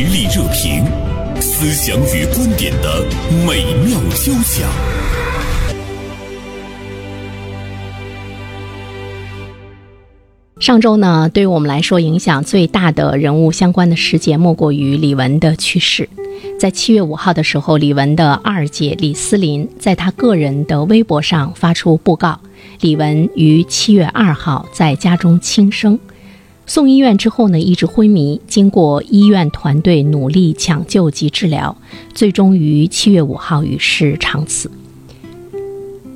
实力热评，思想与观点的美妙交响。上周呢，对于我们来说影响最大的人物相关的事件，莫过于李玟的去世。在七月五号的时候，李玟的二姐李思琳在她个人的微博上发出布告：李玟于七月二号在家中轻生，送医院之后呢，一直昏迷。经过医院团队努力抢救及治疗，最终于七月五号与世长辞。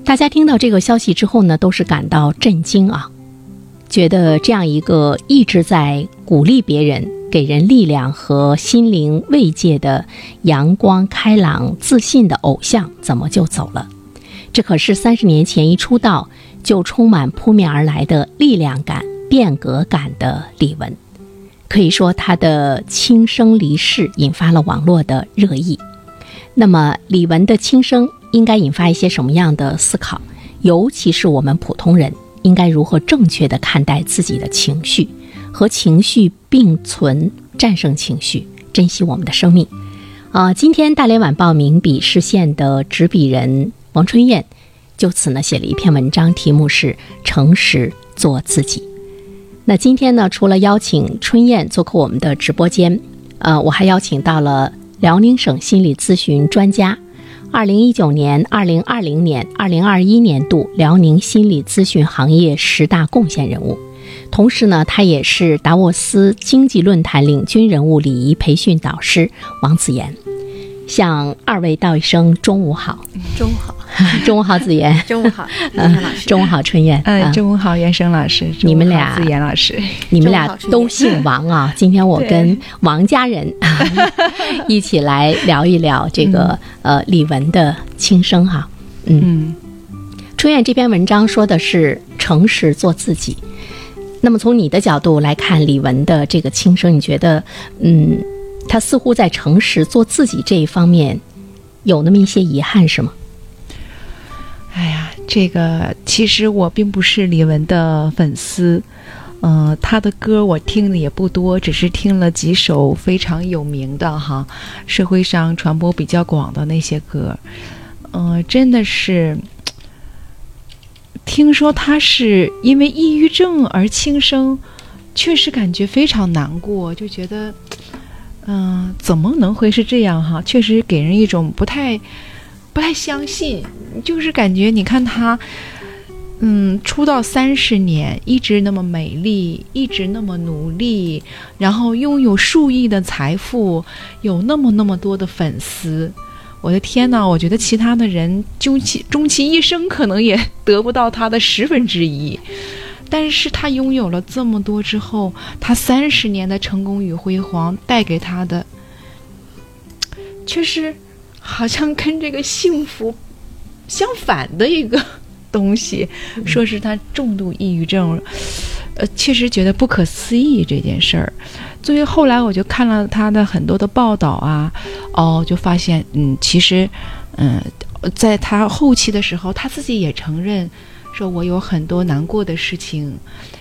大家听到这个消息之后呢，都是感到震惊啊，觉得这样一个一直在鼓励别人。给人力量和心灵慰藉的阳光开朗、自信的偶像，怎么就走了？这可是三十年前一出道就充满扑面而来的力量感、变革感的李玟。可以说，他的轻生离世引发了网络的热议。那么，李玟的轻生应该引发一些什么样的思考？尤其是我们普通人应该如何正确的看待自己的情绪？和情绪并存，战胜情绪，珍惜我们的生命。啊，今天大连晚报名笔视线的执笔人王春燕，就此呢写了一篇文章，题目是“诚实做自己”。那今天呢，除了邀请春燕做客我们的直播间，呃，我还邀请到了辽宁省心理咨询专家，二零一九年、二零二零年、二零二一年度辽宁心理咨询行业十大贡献人物。同时呢，他也是达沃斯经济论坛领军人物礼仪培训导师王子妍，向二位道一声中午好。中午好，中午好，子妍。中午好，袁老师。中午好，春燕。嗯，中午好，袁生老师。你们俩，子妍老师，你们俩都姓王啊。今天我跟王家人一起来聊一聊这个呃李玟的轻生哈。嗯，春燕这篇文章说的是诚实做自己。那么从你的角度来看，李玟的这个轻生，你觉得，嗯，他似乎在诚实做自己这一方面有那么一些遗憾，是吗？哎呀，这个其实我并不是李玟的粉丝，嗯，他的歌我听的也不多，只是听了几首非常有名的哈，社会上传播比较广的那些歌，嗯，真的是。听说他是因为抑郁症而轻生，确实感觉非常难过，就觉得，嗯，怎么能会是这样哈？确实给人一种不太、不太相信，就是感觉你看他，嗯，出道三十年，一直那么美丽，一直那么努力，然后拥有数亿的财富，有那么那么多的粉丝。我的天呐，我觉得其他的人终其终其一生可能也得不到他的十分之一，但是他拥有了这么多之后，他三十年的成功与辉煌带给他的，却是好像跟这个幸福相反的一个东西，说是他重度抑郁症。呃，确实觉得不可思议这件事儿，所以后来我就看了他的很多的报道啊，哦，就发现，嗯，其实，嗯，在他后期的时候，他自己也承认，说我有很多难过的事情，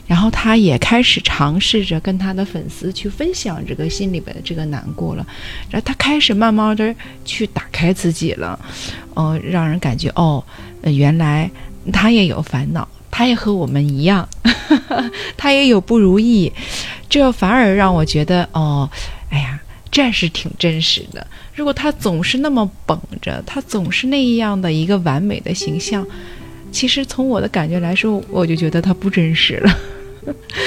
然后他也开始尝试着跟他的粉丝去分享这个心里边的这个难过了，然后他开始慢慢的去打开自己了，哦，让人感觉哦，原来他也有烦恼。他也和我们一样，他也有不如意，这反而让我觉得哦，哎呀，这是挺真实的。如果他总是那么绷着，他总是那样的一个完美的形象，其实从我的感觉来说，我就觉得他不真实了。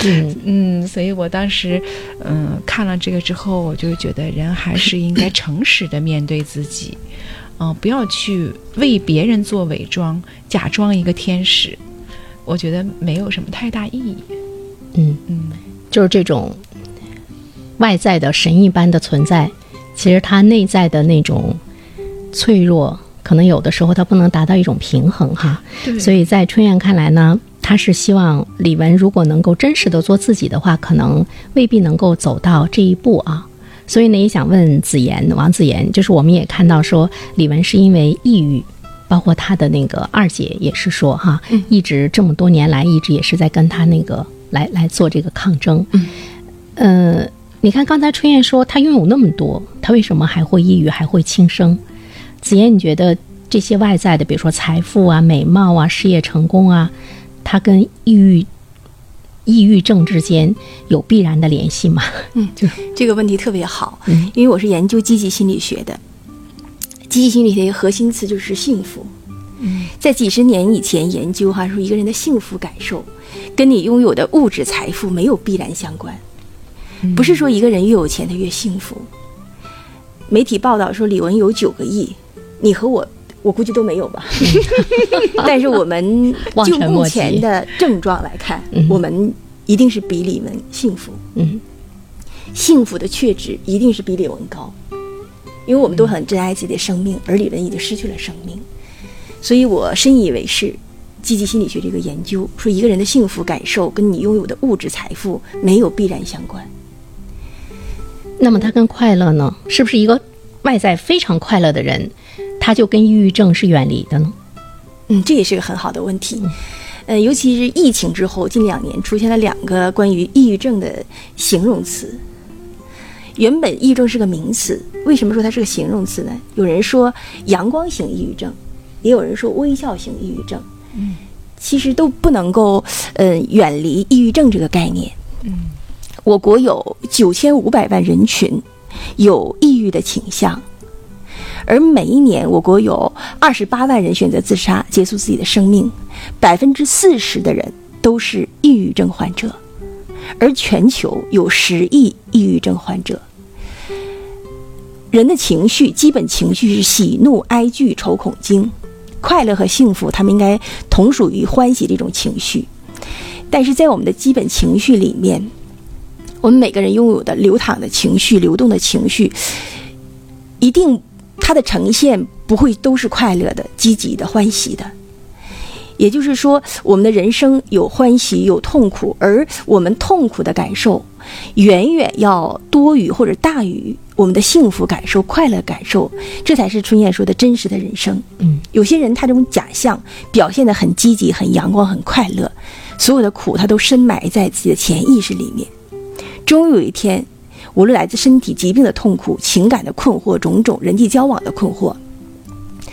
嗯 嗯，所以我当时嗯看了这个之后，我就觉得人还是应该诚实的面对自己，嗯，不要去为别人做伪装，假装一个天使。我觉得没有什么太大意义。嗯嗯，就是这种外在的神一般的存在，其实他内在的那种脆弱，可能有的时候他不能达到一种平衡哈。所以在春燕看来呢，他是希望李玟如果能够真实的做自己的话，可能未必能够走到这一步啊。所以呢，也想问子妍，王子妍，就是我们也看到说，李玟是因为抑郁。包括他的那个二姐也是说哈，一直这么多年来，一直也是在跟他那个来来做这个抗争。嗯，呃，你看刚才春燕说她拥有那么多，她为什么还会抑郁，还会轻生？子妍，你觉得这些外在的，比如说财富啊、美貌啊、事业成功啊，它跟抑郁、抑郁症之间有必然的联系吗？嗯，这个问题特别好，嗯因为我是研究积极心理学的。积极心理学的一个核心词就是幸福。嗯，在几十年以前研究哈，说一个人的幸福感受，跟你拥有的物质财富没有必然相关，不是说一个人越有钱他越幸福。媒体报道说李玟有九个亿，你和我，我估计都没有吧。但是我们就目前的症状来看，嗯我们一定是比李玟幸福。嗯幸福的确值一定是比李玟高，因为我们都很珍爱自己的生命，而李玟已经失去了生命，所以我深以为是。积极心理学这个研究说，一个人的幸福感受跟你拥有的物质财富没有必然相关。那么他跟快乐呢？是不是一个外在非常快乐的人，他就跟抑郁症是远离的呢？嗯，这也是个很好的问题。呃，尤其是疫情之后，近两年出现了两个关于抑郁症的形容词。原本抑郁症是个名词，为什么说它是个形容词呢？有人说阳光型抑郁症，也有人说微笑型抑郁症。嗯，其实都不能够呃远离抑郁症这个概念。嗯，我国有九千五百万人群有抑郁的倾向。而每一年，我国有二十八万人选择自杀，结束自己的生命，百分之四十的人都是抑郁症患者，而全球有十亿抑郁症患者。人的情绪，基本情绪是喜怒哀惧愁恐惊，快乐和幸福，他们应该同属于欢喜这种情绪。但是在我们的基本情绪里面，我们每个人拥有的流淌的情绪、流动的情绪，一定它的呈现不会都是快乐的、积极的、欢喜的。也就是说，我们的人生有欢喜有痛苦，而我们痛苦的感受远远要多于或者大于我们的幸福感受、快乐感受，这才是春燕说的真实的人生。嗯，有些人他这种假象表现得很积极、很阳光、很快乐，所有的苦他都深埋在自己的潜意识里面，终有一天，无论来自身体疾病的痛苦、情感的困惑、种种人际交往的困惑，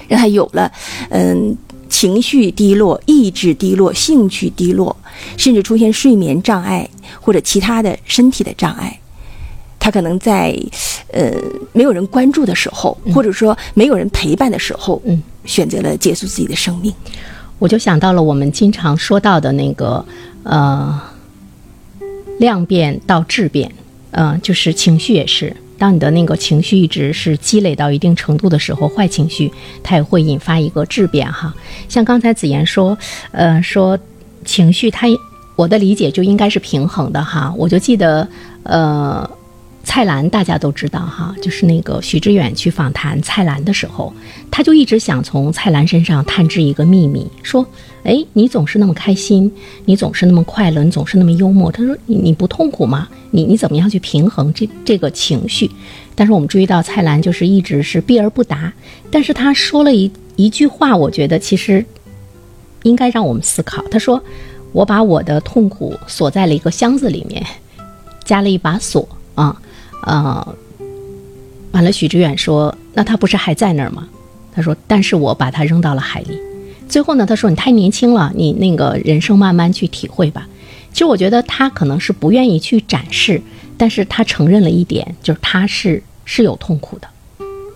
让他有了嗯。情绪低落、意志低落、兴趣低落，甚至出现睡眠障碍或者其他的身体的障碍。他可能在呃没有人关注的时候，或者说没有人陪伴的时候，嗯，选择了结束自己的生命。我就想到了我们经常说到的那个呃量变到质变，嗯，就是情绪也是。当你的那个情绪一直是积累到一定程度的时候，坏情绪它也会引发一个质变哈。像刚才子妍说，呃，说情绪它，我的理解就应该是平衡的哈。我就记得，呃，蔡澜大家都知道哈，就是那个许知远去访谈蔡澜的时候，他就一直想从蔡澜身上探知一个秘密，说，哎，你总是那么开心，你总是那么快乐，你总是那么幽默。他说，你你不痛苦吗？你你怎么样去平衡这这个情绪？但是我们注意到蔡澜就是一直是避而不答，但是他说了一一句话，我觉得其实应该让我们思考。他说：“我把我的痛苦锁在了一个箱子里面，加了一把锁啊，呃，完了。”许知远说：“那他不是还在那儿吗？”他说：“但是我把他扔到了海里。”最后呢，他说：“你太年轻了，你那个人生慢慢去体会吧。”其实我觉得他可能是不愿意去展示，但是他承认了一点，就是他是是有痛苦的。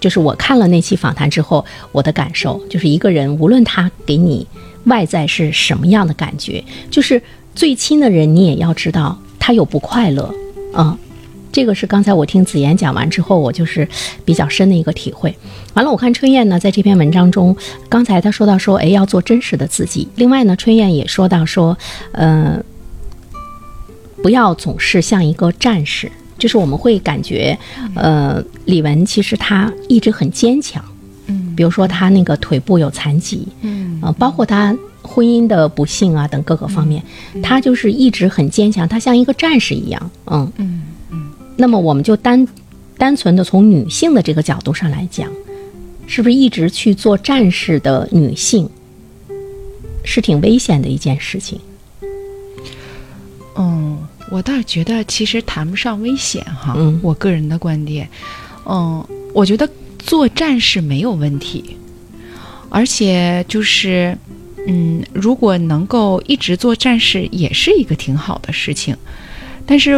就是我看了那期访谈之后，我的感受就是一个人无论他给你外在是什么样的感觉，就是最亲的人你也要知道他有不快乐，嗯。这个是刚才我听子妍讲完之后，我就是比较深的一个体会。完了，我看春燕呢，在这篇文章中，刚才她说到说，哎，要做真实的自己。另外呢，春燕也说到说，呃，不要总是像一个战士，就是我们会感觉，呃，李玟其实她一直很坚强，嗯比如说她那个腿部有残疾，嗯呃，包括她婚姻的不幸啊等各个方面，他就是一直很坚强，他像一个战士一样，嗯。嗯那么我们就单单纯的从女性的这个角度上来讲，是不是一直去做战士的女性是挺危险的一件事情？嗯，我倒是觉得其实谈不上危险哈，嗯我个人的观点，嗯，我觉得做战士没有问题，而且就是，嗯，如果能够一直做战士，也是一个挺好的事情。但是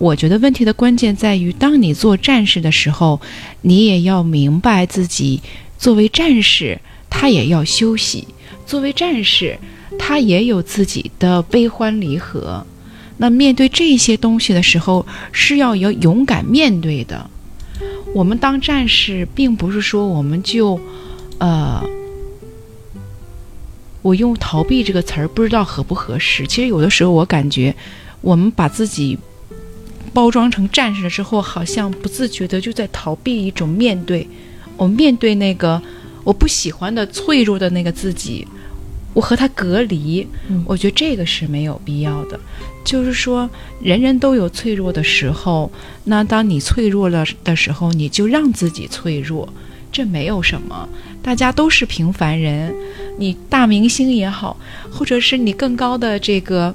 我觉得问题的关键在于，当你做战士的时候，你也要明白自己作为战士，他也要休息；作为战士，他也有自己的悲欢离合。那面对这些东西的时候，是要有勇敢面对的。我们当战士，并不是说我们就，呃，我用逃避这个词儿不知道合不合适。其实有的时候我感觉，我们把自己包装成战士了之后，好像不自觉的就在逃避一种面对。我面对那个我不喜欢的脆弱的那个自己，我和他隔离。嗯我觉得这个是没有必要的。就是说，人人都有脆弱的时候，那当你脆弱了的时候，你就让自己脆弱，这没有什么。大家都是平凡人，你大明星也好，或者是你更高的这个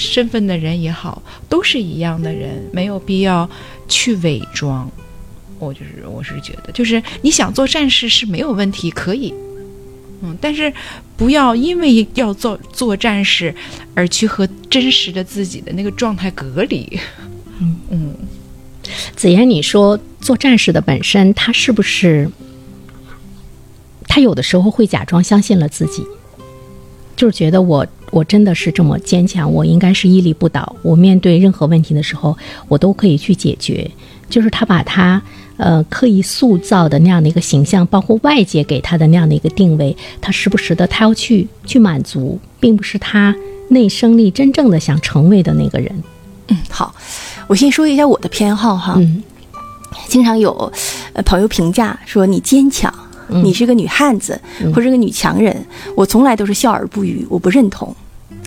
身份的人也好，都是一样的人，没有必要去伪装。我就是我是觉得，就是你想做战士是没有问题，可以，嗯，但是不要因为要做做战士而去和真实的自己的那个状态隔离。嗯嗯，子妍，你说做战士的本身，他是不是他有的时候会假装相信了自己，就是觉得我我真的是这么坚强，我应该是屹立不倒，我面对任何问题的时候，我都可以去解决。就是他把他呃刻意塑造的那样的一个形象，包括外界给他的那样的一个定位，他时不时的他要去去满足，并不是他内生力真正的想成为的那个人。嗯，好，我先说一下我的偏好哈。嗯经常有呃朋友评价说你坚强，嗯你是个女汉子、嗯或者是个女强人，我从来都是笑而不语，我不认同。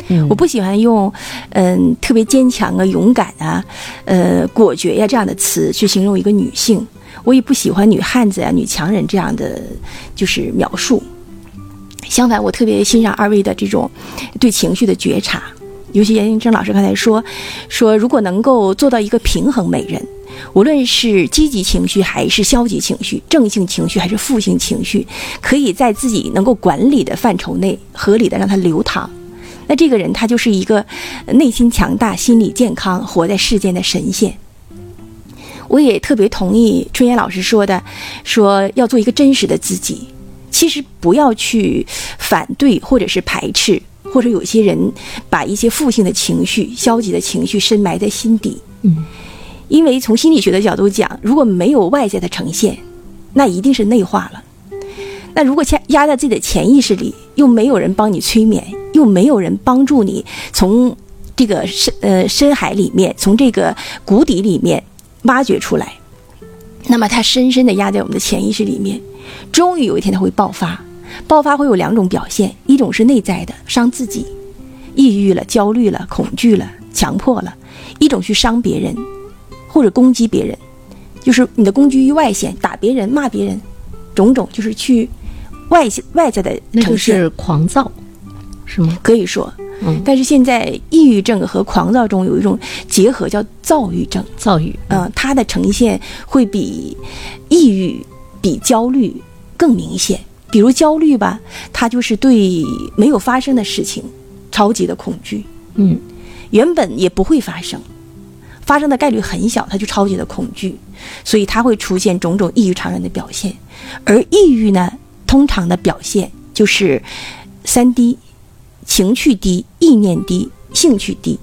嗯我不喜欢用嗯、特别坚强啊、勇敢啊、呃果决呀、这样的词去形容一个女性。我也不喜欢女汉子呀、女强人这样的就是描述。相反，我特别欣赏二位的这种对情绪的觉察。尤其严英正老师刚才说，说如果能够做到一个平衡美人，无论是积极情绪还是消极情绪，正性情绪还是负性情绪，可以在自己能够管理的范畴内，合理的让它流淌。那这个人他就是一个内心强大、心理健康、活在世间的神仙。我也特别同意春燕老师说的，说要做一个真实的自己。其实不要去反对或者是排斥，或者有些人把一些负性的情绪、消极的情绪深埋在心底。嗯，因为从心理学的角度讲，如果没有外在的呈现，那一定是内化了。那如果压压在自己的潜意识里，又没有人帮你催眠，又没有人帮助你从这个深呃深海里面，从这个谷底里面挖掘出来，那么它深深的压在我们的潜意识里面，终于有一天它会爆发。爆发会有两种表现，一种是内在的伤自己，抑郁了、焦虑了、恐惧了、强迫了；一种去伤别人或者攻击别人，就是你的攻击于外显，打别人、骂别人，种种就是去外外在的那就。是狂躁，是吗？可以说，嗯，但是现在抑郁症和狂躁中有一种结合，叫躁郁症。躁郁，嗯、它的呈现会比抑郁、比焦虑更明显。比如焦虑吧，它就是对没有发生的事情超级的恐惧，嗯原本也不会发生，发生的概率很小，它就超级的恐惧，所以它会出现种种异于常人的表现。而抑郁呢，通常的表现就是三低：情绪低、意念低、兴趣低。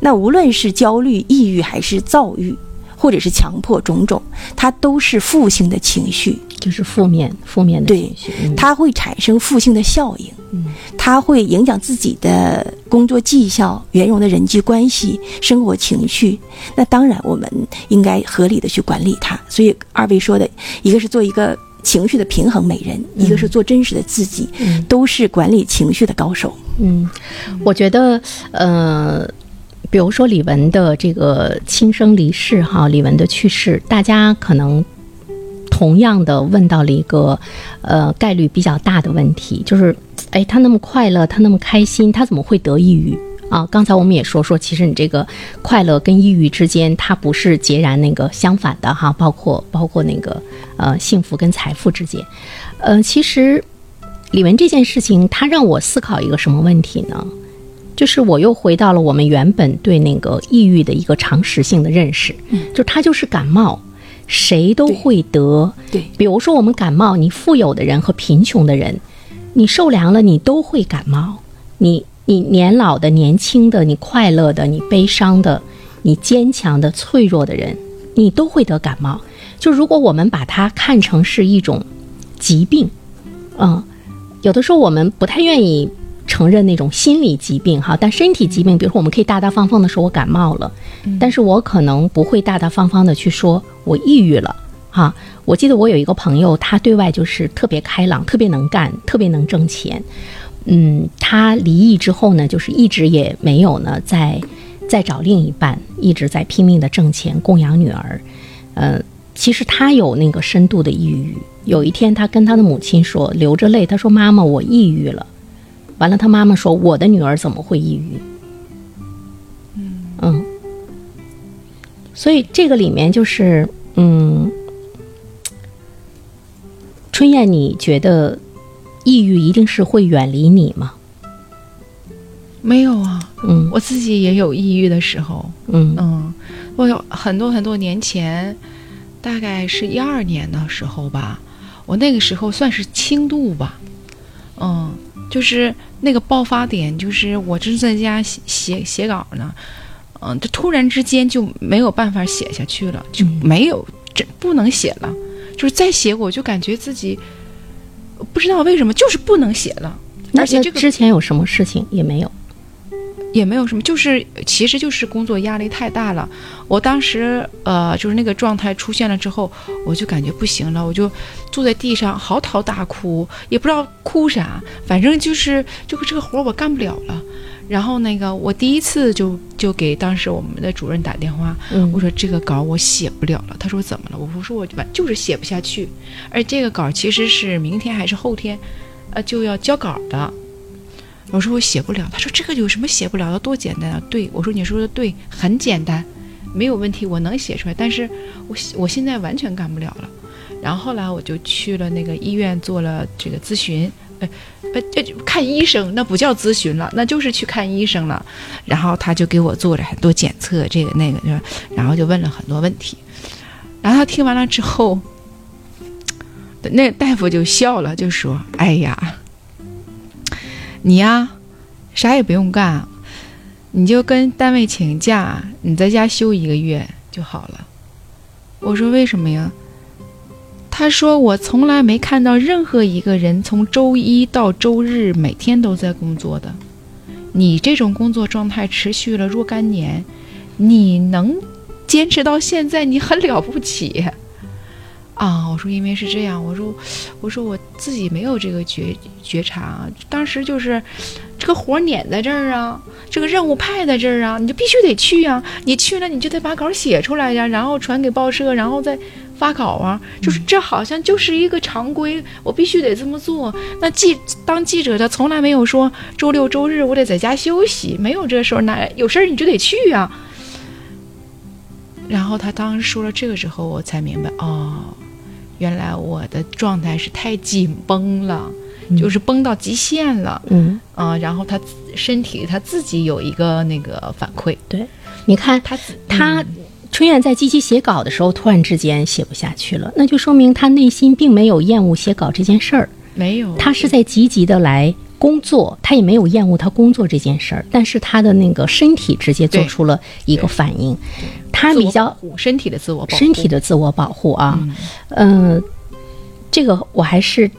那无论是焦虑、抑郁还是躁郁，或者是强迫种种，它都是负性的情绪，就是负面负面的对情绪，嗯它会产生负性的效应，嗯它会影响自己的工作绩效、圆融的人际关系、生活情绪。那当然，我们应该合理的去管理它。所以二位说的，一个是做一个情绪的平衡美人，一个是做真实的自己，嗯都是管理情绪的高手。嗯，我觉得呃。比如说李玟的这个亲生离世，哈，李玟的去世，大家可能同样的问到了一个呃概率比较大的问题，就是，哎，他那么快乐，他那么开心，他怎么会得抑郁？啊。刚才我们也说说，其实你这个快乐跟抑郁之间，它不是截然那个相反的哈，包括包括那个呃幸福跟财富之间，呃，其实李文这件事情，它让我思考一个什么问题呢？就是我又回到了我们原本对那个抑郁的一个常识性的认识，就它就是感冒，谁都会得。对比如说我们感冒，你富有的人和贫穷的人，你受凉了，你都会感冒。你你年老的、年轻的、你快乐的、你悲伤的、你坚强的、脆弱的人，你都会得感冒。就如果我们把它看成是一种疾病，嗯，有的时候我们不太愿意承认那种心理疾病哈，但身体疾病，比如说我们可以大大方方的说我感冒了，但是我可能不会大大方方的去说我抑郁了哈。我记得我有一个朋友，他对外就是特别开朗，特别能干，特别能挣钱。嗯，他离异之后呢，就是一直也没有呢在在找另一半，一直在拼命的挣钱供养女儿。呃，其实他有那个深度的抑郁。有一天，他跟他的母亲说，流着泪，他说：“妈妈，我抑郁了。”完了，他妈妈说：“我的女儿怎么会抑郁？”嗯所以这个里面就是，嗯，春燕，你觉得抑郁一定是会远离你吗？没有啊，嗯我自己也有抑郁的时候。嗯嗯，我有很多很多年前，大概是一二年的时候吧，我那个时候算是轻度吧，嗯，就是那个爆发点，就是我正在家写写写稿呢，嗯，这突然之间就没有办法写下去了，就没有这不能写了，就是再写我就感觉自己不知道为什么就是不能写了，而且这个之前有什么事情也没有？也没有什么，就是其实就是工作压力太大了。我当时呃，就是那个状态出现了之后，我就感觉不行了，我就坐在地上嚎啕大哭，也不知道哭啥，反正就是这个这个活儿我干不了了。然后那个我第一次就就给当时我们的主任打电话，嗯我说这个稿我写不了了。他说怎么了？我说我完就是写不下去，而这个稿其实是明天还是后天，呃就要交稿的。我说我写不了，他说这个有什么写不了的，多简单啊！对我说你说的对，很简单，没有问题，我能写出来，但是我我现在完全干不了了。然后后来我就去了那个医院做了这个咨询，呃呃，这就看医生，那不叫咨询了，那就是去看医生了。然后他就给我做了很多检测，这个那个，是吧？然后就问了很多问题。然后他听完了之后，那大夫就笑了，就说：“哎呀。”你呀，啥也不用干，你就跟单位请假，你在家休一个月就好了。我说为什么呀？他说我从来没看到任何一个人从周一到周日每天都在工作的。你这种工作状态持续了若干年，你能坚持到现在，你很了不起。啊，我说因为是这样，我说，我说我自己没有这个觉觉察，当时就是这个活儿撵在这儿啊，这个任务派在这儿啊，你就必须得去啊，你去了你就得把稿写出来呀，然后传给报社，然后再发稿啊，就是这好像就是一个常规，我必须得这么做。那记当记者的从来没有说周六周日我得在家休息，没有这事儿，哪有事儿你就得去啊。然后他当时说了这个之后，我才明白哦。原来我的状态是太紧绷了，就是绷到极限了，嗯，啊、然后他身体他自己有一个那个反馈，对，你看他自他春燕在积极写稿的时候，突然之间写不下去了，那就说明他内心并没有厌恶写稿这件事儿，没有，他是在积极的来工作，他也没有厌恶他工作这件事儿，但是他的那个身体直接做出了一个反应，他比较身体的自我保护，身体的自我保护啊，嗯嗯、这个我还是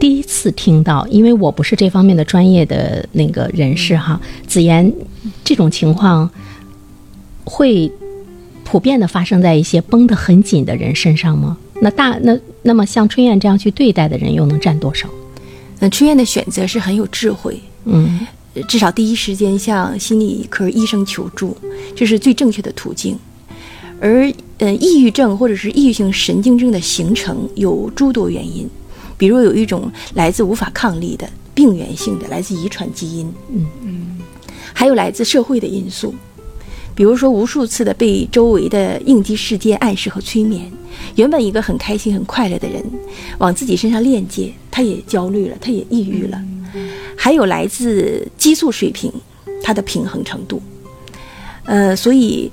第一次听到，因为我不是这方面的专业的那个人士哈。子妍，这种情况会普遍的发生在一些绷得很紧的人身上吗？那大那那么像春燕这样去对待的人又能占多少？那春燕的选择是很有智慧，嗯呃至少第一时间向心理科医生求助，这是最正确的途径。而呃，抑郁症或者是抑郁性神经症的形成有诸多原因，比如有一种来自无法抗力的病原性的，来自遗传基因。嗯嗯，还有来自社会的因素，比如说无数次的被周围的应激事件暗示和催眠。原本一个很开心、很快乐的人，往自己身上链接，他也焦虑了，他也抑郁了。还有来自激素水平，它的平衡程度。呃，所以，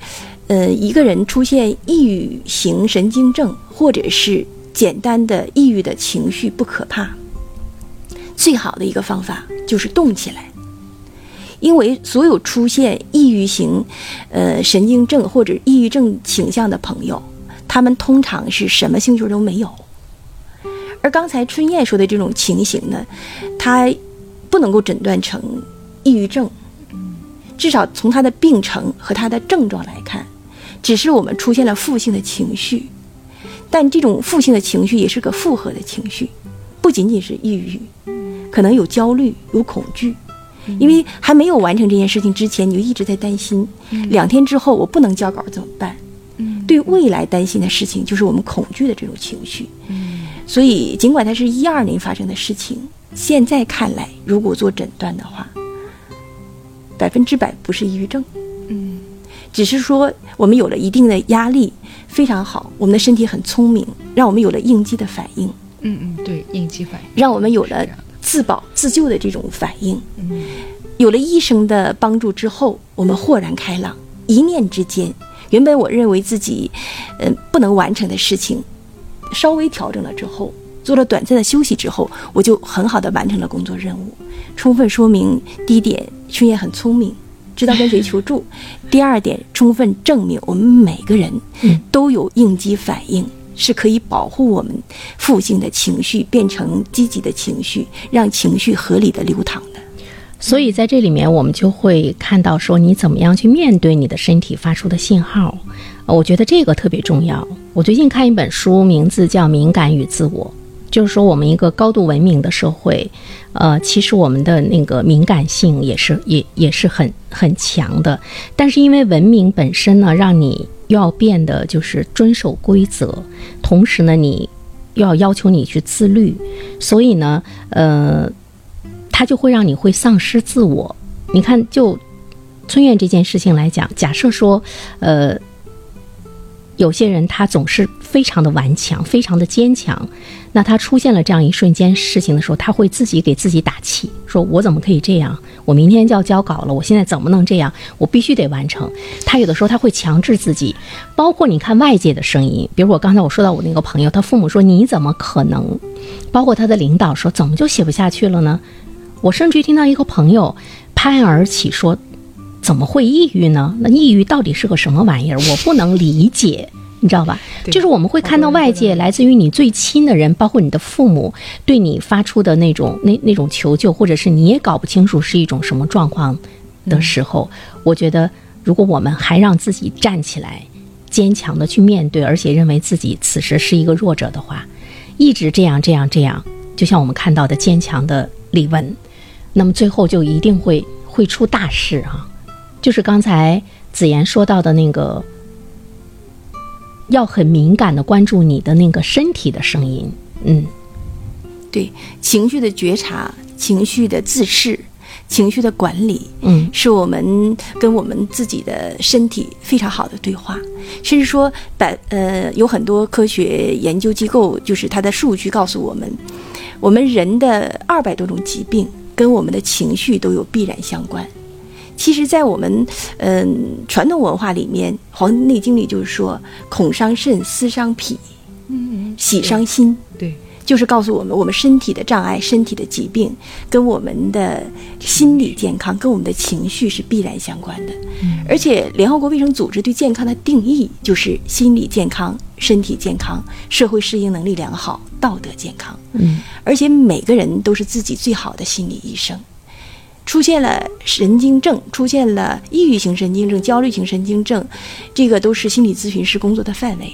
呃，一个人出现抑郁型神经症，或者是简单的抑郁的情绪，不可怕。最好的一个方法就是动起来，因为所有出现抑郁型，呃，神经症或者抑郁症倾向的朋友。他们通常是什么兴趣都没有，而刚才春燕说的这种情形呢，它不能够诊断成抑郁症，至少从他的病程和他的症状来看，只是我们出现了负性的情绪，但这种负性的情绪也是个复合的情绪，不仅仅是抑郁，可能有焦虑、有恐惧，因为还没有完成这件事情之前，你就一直在担心，两天之后我不能交稿怎么办？对未来担心的事情，就是我们恐惧的这种情绪。嗯，所以尽管它是一二年发生的事情，现在看来，如果做诊断的话，百分之百不是抑郁症。嗯，只是说我们有了一定的压力，非常好，我们的身体很聪明，让我们有了应激的反应。嗯嗯，对，应激反应，让我们有了自保自救的这种反应。嗯，有了医生的帮助之后，我们豁然开朗，一念之间。原本我认为自己，嗯，不能完成的事情，稍微调整了之后，做了短暂的休息之后，我就很好的完成了工作任务，充分说明第一点，春燕很聪明，知道跟谁求助；第二点，充分证明我们每个人都有应激反应，是可以保护我们负性的情绪变成积极的情绪，让情绪合理的流淌的。所以在这里面，我们就会看到说，你怎么样去面对你的身体发出的信号。我觉得这个特别重要。我最近看一本书，名字叫《敏感与自我》，就是说我们一个高度文明的社会，呃，其实我们的那个敏感性也是也也是很很强的。但是因为文明本身呢，让你要变得就是遵守规则，同时呢，你又要要求你去自律，所以呢，呃。它就会让你会丧失自我。你看，就春燕这件事情来讲，假设说，呃，有些人他总是非常的顽强，非常的坚强，那他出现了这样一瞬间事情的时候，他会自己给自己打气，说我怎么可以这样？我明天就要交稿了，我现在怎么能这样？我必须得完成。他有的时候他会强制自己，包括你看外界的声音，比如我刚才我说到我那个朋友，他父母说你怎么可能？包括他的领导说怎么就写不下去了呢？我甚至于听到一个朋友拍案而起说：“怎么会抑郁呢？那抑郁到底是个什么玩意儿？我不能理解，你知道吧？就是我们会看到外界来自于你最亲的人，包括你的父母，对你发出的那种那那种求救，或者是你也搞不清楚是一种什么状况的时候，我觉得如果我们还让自己站起来，坚强的去面对，而且认为自己此时是一个弱者的话，一直这样这样这样，就像我们看到的坚强的李文。”那么最后就一定会会出大事啊！就是刚才子妍说到的那个，要很敏感的关注你的那个身体的声音。嗯，对，情绪的觉察、情绪的自视、情绪的管理，嗯，是我们跟我们自己的身体非常好的对话。甚至说，百呃，有很多科学研究机构，就是它的数据告诉我们，我们人的二百多种疾病。跟我们的情绪都有必然相关。其实，在我们嗯传统文化里面，《黄帝内经》里就是说：“恐伤肾，思伤脾，嗯，喜伤心。”对，就是告诉我们，我们身体的障碍、身体的疾病，跟我们的心理健康、跟我们的情绪是必然相关的。而且，联合国卫生组织对健康的定义就是心理健康、身体健康、社会适应能力良好、道德健康。嗯。而且每个人都是自己最好的心理医生。出现了神经症，出现了抑郁型神经症、焦虑型神经症，这个都是心理咨询师工作的范围。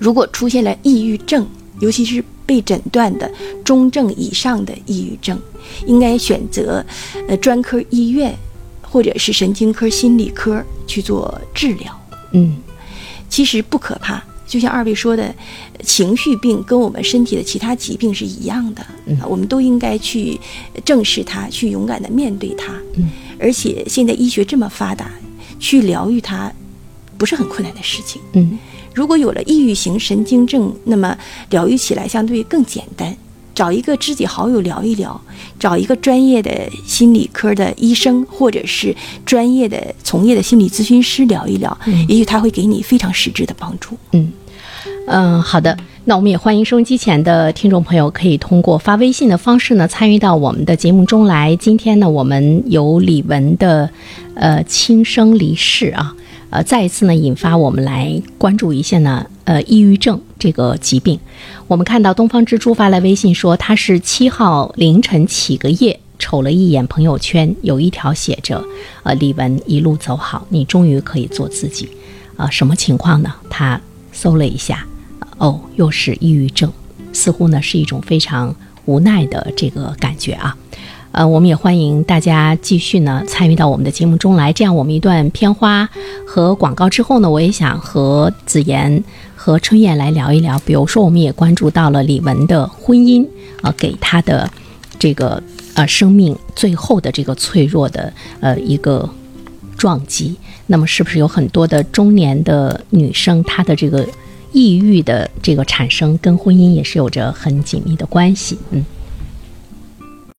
如果出现了抑郁症，尤其是被诊断的中症以上的抑郁症，应该选择呃专科医院或者是神经科、心理科去做治疗。嗯，其实不可怕。就像二位说的，情绪病跟我们身体的其他疾病是一样的，我们都应该去正视它，去勇敢的面对它。嗯，而且现在医学这么发达，去疗愈它不是很困难的事情。嗯如果有了抑郁型神经症，那么疗愈起来相对更简单。找一个知己好友聊一聊，找一个专业的心理科的医生或者是专业的从业的心理咨询师聊一聊，也许他会给你非常实质的帮助。嗯嗯，好的。那我们也欢迎收音机前的听众朋友可以通过发微信的方式呢参与到我们的节目中来。今天呢，我们有李玟的呃轻生离世啊，呃再一次呢引发我们来关注一下呢呃抑郁症这个疾病。我们看到东方之珠发来微信说，他是七号凌晨起个夜，瞅了一眼朋友圈，有一条写着呃李玟一路走好，你终于可以做自己。啊、什么情况呢？他搜了一下。哦，又是抑郁症，似乎呢是一种非常无奈的这个感觉啊。呃，我们也欢迎大家继续呢参与到我们的节目中来。这样，我们一段片花和广告之后呢，我也想和子妍和春燕来聊一聊。比如说，我们也关注到了李玟的婚姻，呃，给她的这个呃生命最后的这个脆弱的呃一个撞击。那么，是不是有很多的中年的女生，她的这个抑郁的这个产生跟婚姻也是有着很紧密的关系。嗯，